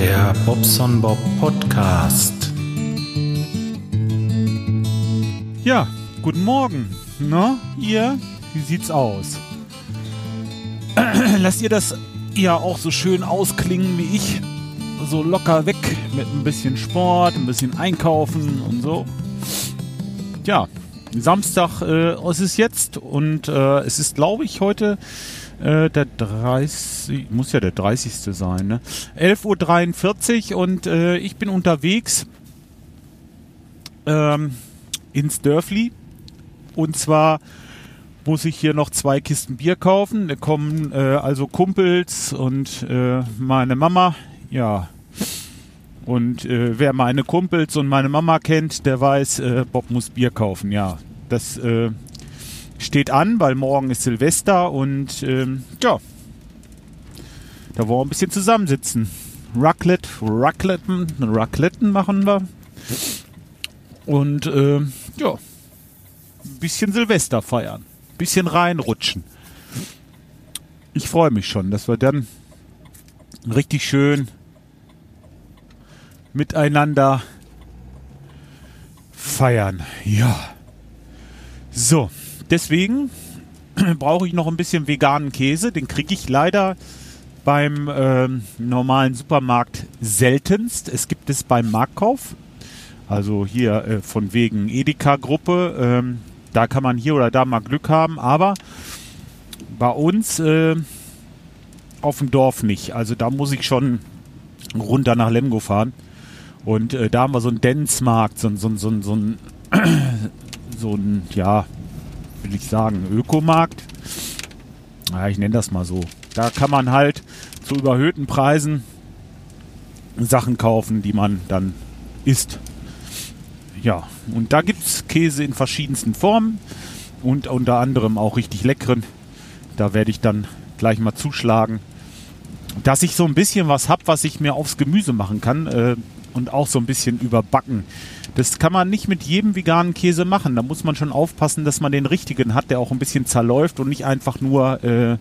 Der Bobson Bob Podcast. Ja, guten Morgen. Na, ihr? Wie sieht's aus? Lasst ihr das ja auch so schön ausklingen wie ich? So locker weg mit ein bisschen Sport, ein bisschen Einkaufen und so. Ja, Samstag äh, es ist jetzt und äh, es ist, glaube ich, heute äh, der 30, muss ja der 30. sein, ne? 11.43 Uhr und äh, ich bin unterwegs ähm, ins Dörfli. Und zwar muss ich hier noch zwei Kisten Bier kaufen. Da kommen äh, also Kumpels und äh, meine Mama. Ja. Und äh, wer meine Kumpels und meine Mama kennt, der weiß, äh, Bob muss Bier kaufen. Ja, das äh, steht an, weil morgen ist Silvester und ähm, ja, da wollen wir ein bisschen zusammensitzen. Raclette, Racletten, Racletten machen wir. Und äh, ja, ein bisschen Silvester feiern, ein bisschen reinrutschen. Ich freue mich schon, dass wir dann richtig schön miteinander feiern. Ja. So, deswegen brauche ich noch ein bisschen veganen Käse. Den kriege ich leider beim ähm, normalen Supermarkt seltenst. Es gibt es beim Marktkauf. Also hier äh, von wegen Edeka-Gruppe. Ähm, da kann man hier oder da mal Glück haben. Aber bei uns äh, auf dem Dorf nicht. Also da muss ich schon runter nach Lemgo fahren. Und äh, da haben wir so einen Denzmarkt, so, so, so, so so ein, ja, will ich sagen, Ökomarkt. Ja, ich nenne das mal so. Da kann man halt zu überhöhten Preisen Sachen kaufen, die man dann isst. Ja, und da gibt es Käse in verschiedensten Formen und unter anderem auch richtig leckeren. Da werde ich dann gleich mal zuschlagen, dass ich so ein bisschen was habe, was ich mir aufs Gemüse machen kann äh, und auch so ein bisschen überbacken. Das kann man nicht mit jedem veganen Käse machen. Da muss man schon aufpassen, dass man den richtigen hat, der auch ein bisschen zerläuft und nicht einfach nur äh,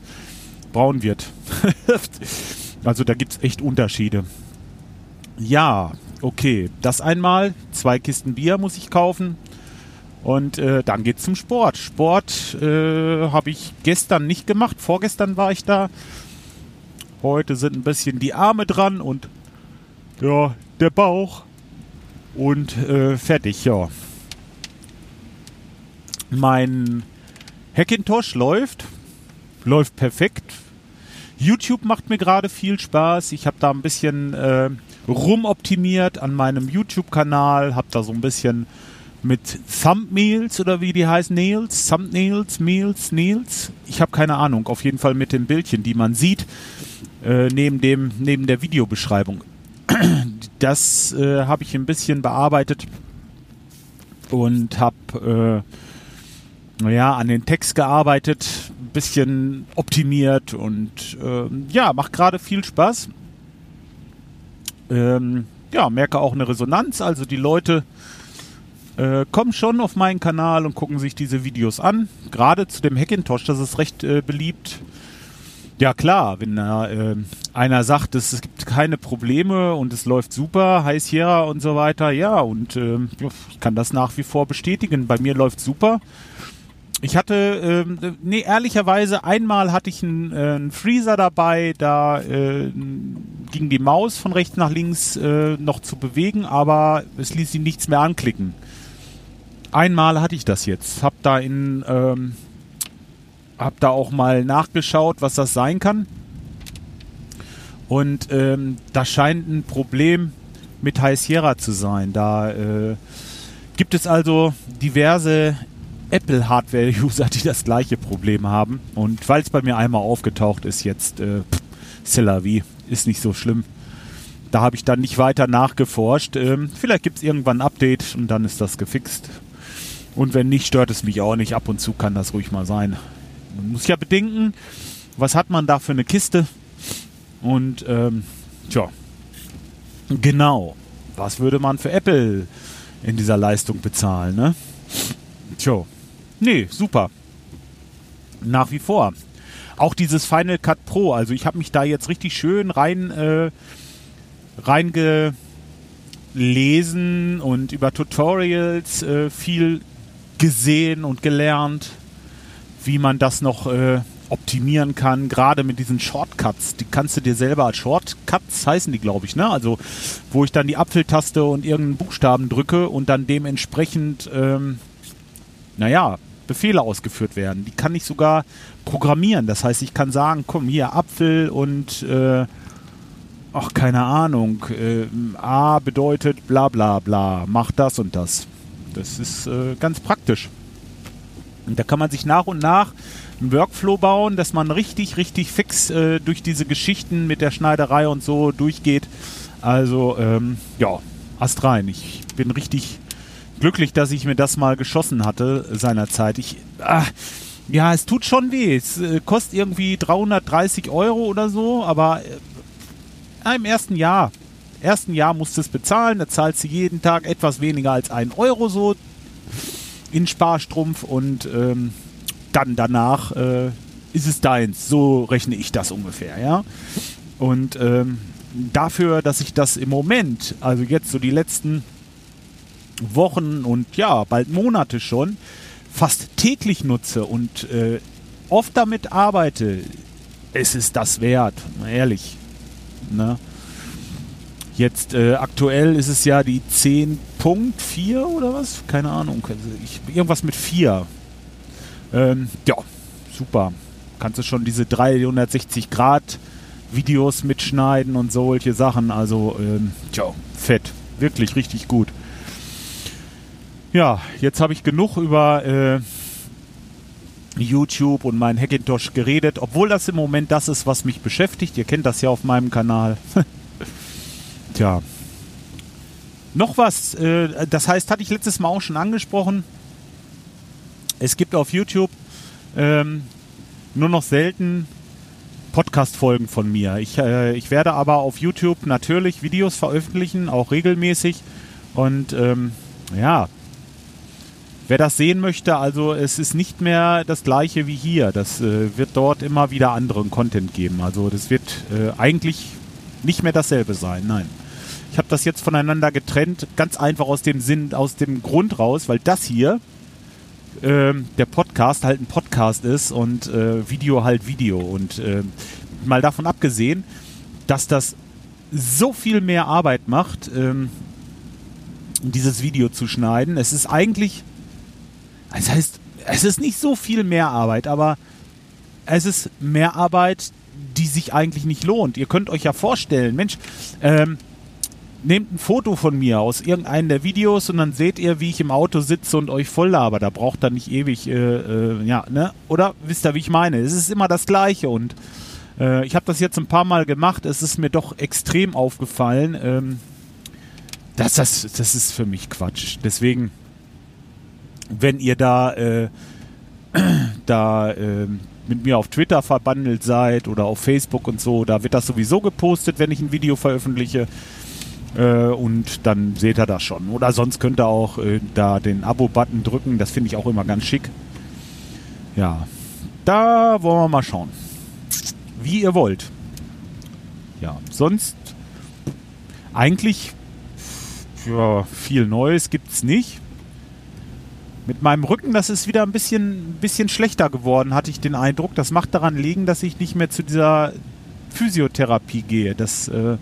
braun wird. also da gibt es echt Unterschiede. Ja, okay. Das einmal. Zwei Kisten Bier muss ich kaufen. Und äh, dann geht's zum Sport. Sport äh, habe ich gestern nicht gemacht. Vorgestern war ich da. Heute sind ein bisschen die Arme dran und ja, der Bauch. Und äh, fertig, ja. Mein Hackintosh läuft. Läuft perfekt. YouTube macht mir gerade viel Spaß. Ich habe da ein bisschen äh, rumoptimiert an meinem YouTube-Kanal. Habe da so ein bisschen mit Thumbnails oder wie die heißen, Nails, Thumbnails, Meals, Nails. Ich habe keine Ahnung. Auf jeden Fall mit den Bildchen, die man sieht, äh, neben, dem, neben der Videobeschreibung. Das äh, habe ich ein bisschen bearbeitet und habe äh, naja, an den Text gearbeitet, ein bisschen optimiert und äh, ja, macht gerade viel Spaß. Ähm, ja, merke auch eine Resonanz. Also die Leute äh, kommen schon auf meinen Kanal und gucken sich diese Videos an. Gerade zu dem Hackintosh, das ist recht äh, beliebt. Ja klar, wenn äh, einer sagt, es gibt keine Probleme und es läuft super, heiß hier und so weiter, ja, und äh, ich kann das nach wie vor bestätigen. Bei mir läuft super. Ich hatte, äh, nee, ehrlicherweise, einmal hatte ich einen, äh, einen Freezer dabei, da äh, ging die Maus von rechts nach links äh, noch zu bewegen, aber es ließ sie nichts mehr anklicken. Einmal hatte ich das jetzt. Hab da in, ähm, hab da auch mal nachgeschaut, was das sein kann. Und ähm, da scheint ein Problem mit High Sierra zu sein. Da äh, gibt es also diverse Apple-Hardware-User, die das gleiche Problem haben. Und weil es bei mir einmal aufgetaucht ist, jetzt äh, wie ist nicht so schlimm. Da habe ich dann nicht weiter nachgeforscht. Ähm, vielleicht gibt es irgendwann ein Update und dann ist das gefixt. Und wenn nicht, stört es mich auch nicht. Ab und zu kann das ruhig mal sein. Man muss ja bedenken, was hat man da für eine Kiste? Und ähm, tja, genau. Was würde man für Apple in dieser Leistung bezahlen, ne? Tja, nee, super. Nach wie vor. Auch dieses Final Cut Pro, also ich habe mich da jetzt richtig schön rein äh, reingelesen und über Tutorials äh, viel gesehen und gelernt, wie man das noch äh, optimieren kann, gerade mit diesen Shortcuts. Die kannst du dir selber als Shortcuts heißen die, glaube ich, ne? Also wo ich dann die Apfeltaste und irgendeinen Buchstaben drücke und dann dementsprechend, ähm, naja, Befehle ausgeführt werden. Die kann ich sogar programmieren. Das heißt, ich kann sagen, komm hier Apfel und äh, ach keine Ahnung, äh, A bedeutet bla bla bla, mach das und das. Das ist äh, ganz praktisch. Und da kann man sich nach und nach einen Workflow bauen, dass man richtig, richtig fix äh, durch diese Geschichten mit der Schneiderei und so durchgeht. Also, ähm, ja, Ast rein. Ich bin richtig glücklich, dass ich mir das mal geschossen hatte seinerzeit. Ich, ah, ja, es tut schon weh. Es äh, kostet irgendwie 330 Euro oder so, aber äh, im ersten Jahr, ersten Jahr musst du es bezahlen. Da zahlst du jeden Tag etwas weniger als einen Euro so in Sparstrumpf und ähm, dann danach äh, ist es deins. So rechne ich das ungefähr, ja. Und ähm, dafür, dass ich das im Moment, also jetzt so die letzten Wochen und ja, bald Monate schon, fast täglich nutze und äh, oft damit arbeite, es ist das wert, ehrlich. Ne? Jetzt äh, aktuell ist es ja die 10.4 oder was? Keine Ahnung. Also ich, irgendwas mit 4. Ähm, ja, super. Kannst du schon diese 360 Grad Videos mitschneiden und solche Sachen. Also, ähm, tja, fett. Wirklich richtig gut. Ja, jetzt habe ich genug über äh, YouTube und meinen Hackintosh geredet, obwohl das im Moment das ist, was mich beschäftigt. Ihr kennt das ja auf meinem Kanal. Tja. Noch was, äh, das heißt, hatte ich letztes Mal auch schon angesprochen. Es gibt auf YouTube ähm, nur noch selten Podcast-Folgen von mir. Ich, äh, ich werde aber auf YouTube natürlich Videos veröffentlichen, auch regelmäßig. Und ähm, ja, wer das sehen möchte, also es ist nicht mehr das gleiche wie hier. Das äh, wird dort immer wieder anderen Content geben. Also das wird äh, eigentlich nicht mehr dasselbe sein. Nein. Ich habe das jetzt voneinander getrennt, ganz einfach aus dem Sinn, aus dem Grund raus, weil das hier ähm, der Podcast halt ein Podcast ist und äh, Video halt Video. Und äh, mal davon abgesehen, dass das so viel mehr Arbeit macht, ähm, dieses Video zu schneiden. Es ist eigentlich, das heißt, es ist nicht so viel mehr Arbeit, aber es ist mehr Arbeit, die sich eigentlich nicht lohnt. Ihr könnt euch ja vorstellen, Mensch, ähm, nehmt ein Foto von mir aus irgendeinem der Videos und dann seht ihr, wie ich im Auto sitze und euch voll laber. Da braucht ihr nicht ewig, äh, äh, ja, ne? Oder wisst ihr, wie ich meine? Es ist immer das Gleiche und äh, ich habe das jetzt ein paar Mal gemacht. Es ist mir doch extrem aufgefallen. Ähm, das, das, das ist für mich Quatsch. Deswegen, wenn ihr da, äh, da äh, mit mir auf Twitter verbandelt seid oder auf Facebook und so, da wird das sowieso gepostet, wenn ich ein Video veröffentliche. Äh, und dann seht ihr das schon. Oder sonst könnt ihr auch äh, da den Abo-Button drücken. Das finde ich auch immer ganz schick. Ja, da wollen wir mal schauen. Wie ihr wollt. Ja, sonst eigentlich ja, viel Neues gibt es nicht. Mit meinem Rücken, das ist wieder ein bisschen, bisschen schlechter geworden, hatte ich den Eindruck. Das macht daran liegen, dass ich nicht mehr zu dieser Physiotherapie gehe. Das äh,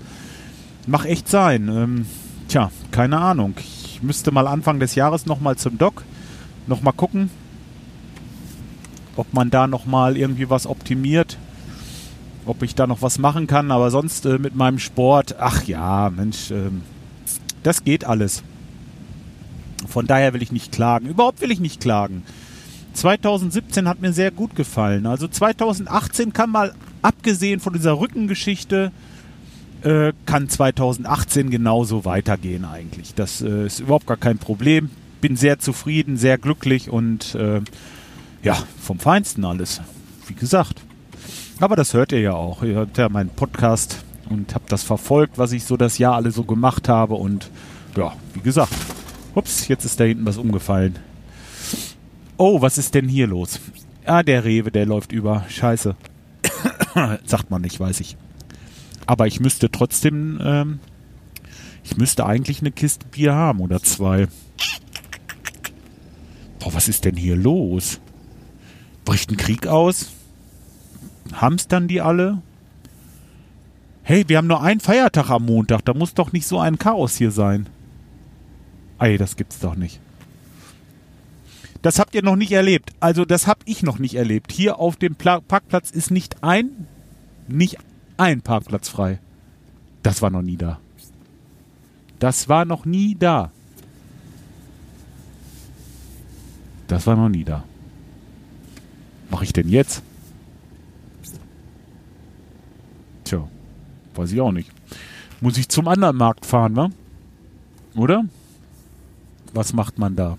Mach echt sein. Ähm, tja, keine Ahnung. Ich müsste mal Anfang des Jahres nochmal zum Doc, nochmal gucken, ob man da nochmal irgendwie was optimiert, ob ich da noch was machen kann. Aber sonst äh, mit meinem Sport, ach ja, Mensch, äh, das geht alles. Von daher will ich nicht klagen. Überhaupt will ich nicht klagen. 2017 hat mir sehr gut gefallen. Also 2018 kann mal, abgesehen von dieser Rückengeschichte, äh, kann 2018 genauso weitergehen eigentlich. Das äh, ist überhaupt gar kein Problem. Bin sehr zufrieden, sehr glücklich und äh, ja, vom Feinsten alles. Wie gesagt. Aber das hört ihr ja auch. Ihr hört ja meinen Podcast und habt das verfolgt, was ich so das Jahr alle so gemacht habe. Und ja, wie gesagt. Ups, jetzt ist da hinten was umgefallen. Oh, was ist denn hier los? Ah, der Rewe, der läuft über. Scheiße. Sagt man nicht, weiß ich. Aber ich müsste trotzdem ähm, Ich müsste eigentlich eine Kiste Bier haben oder zwei. Boah, was ist denn hier los? Bricht ein Krieg aus? Hamstern die alle? Hey, wir haben nur einen Feiertag am Montag. Da muss doch nicht so ein Chaos hier sein. Ey, das gibt's doch nicht. Das habt ihr noch nicht erlebt. Also das hab ich noch nicht erlebt. Hier auf dem Pla Parkplatz ist nicht ein, nicht ein Parkplatz frei. Das war noch nie da. Das war noch nie da. Das war noch nie da. Mache ich denn jetzt? Tja, weiß ich auch nicht. Muss ich zum anderen Markt fahren, wa? Oder? Was macht man da?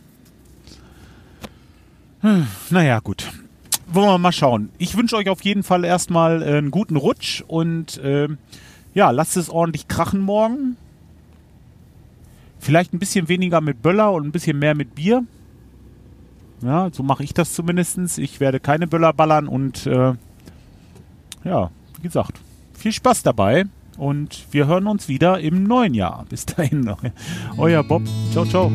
Hm, naja, gut. Wollen wir mal schauen. Ich wünsche euch auf jeden Fall erstmal äh, einen guten Rutsch und äh, ja, lasst es ordentlich krachen morgen. Vielleicht ein bisschen weniger mit Böller und ein bisschen mehr mit Bier. Ja, so mache ich das zumindest. Ich werde keine Böller ballern und äh, ja, wie gesagt, viel Spaß dabei und wir hören uns wieder im neuen Jahr. Bis dahin, euer Bob. Ciao, ciao.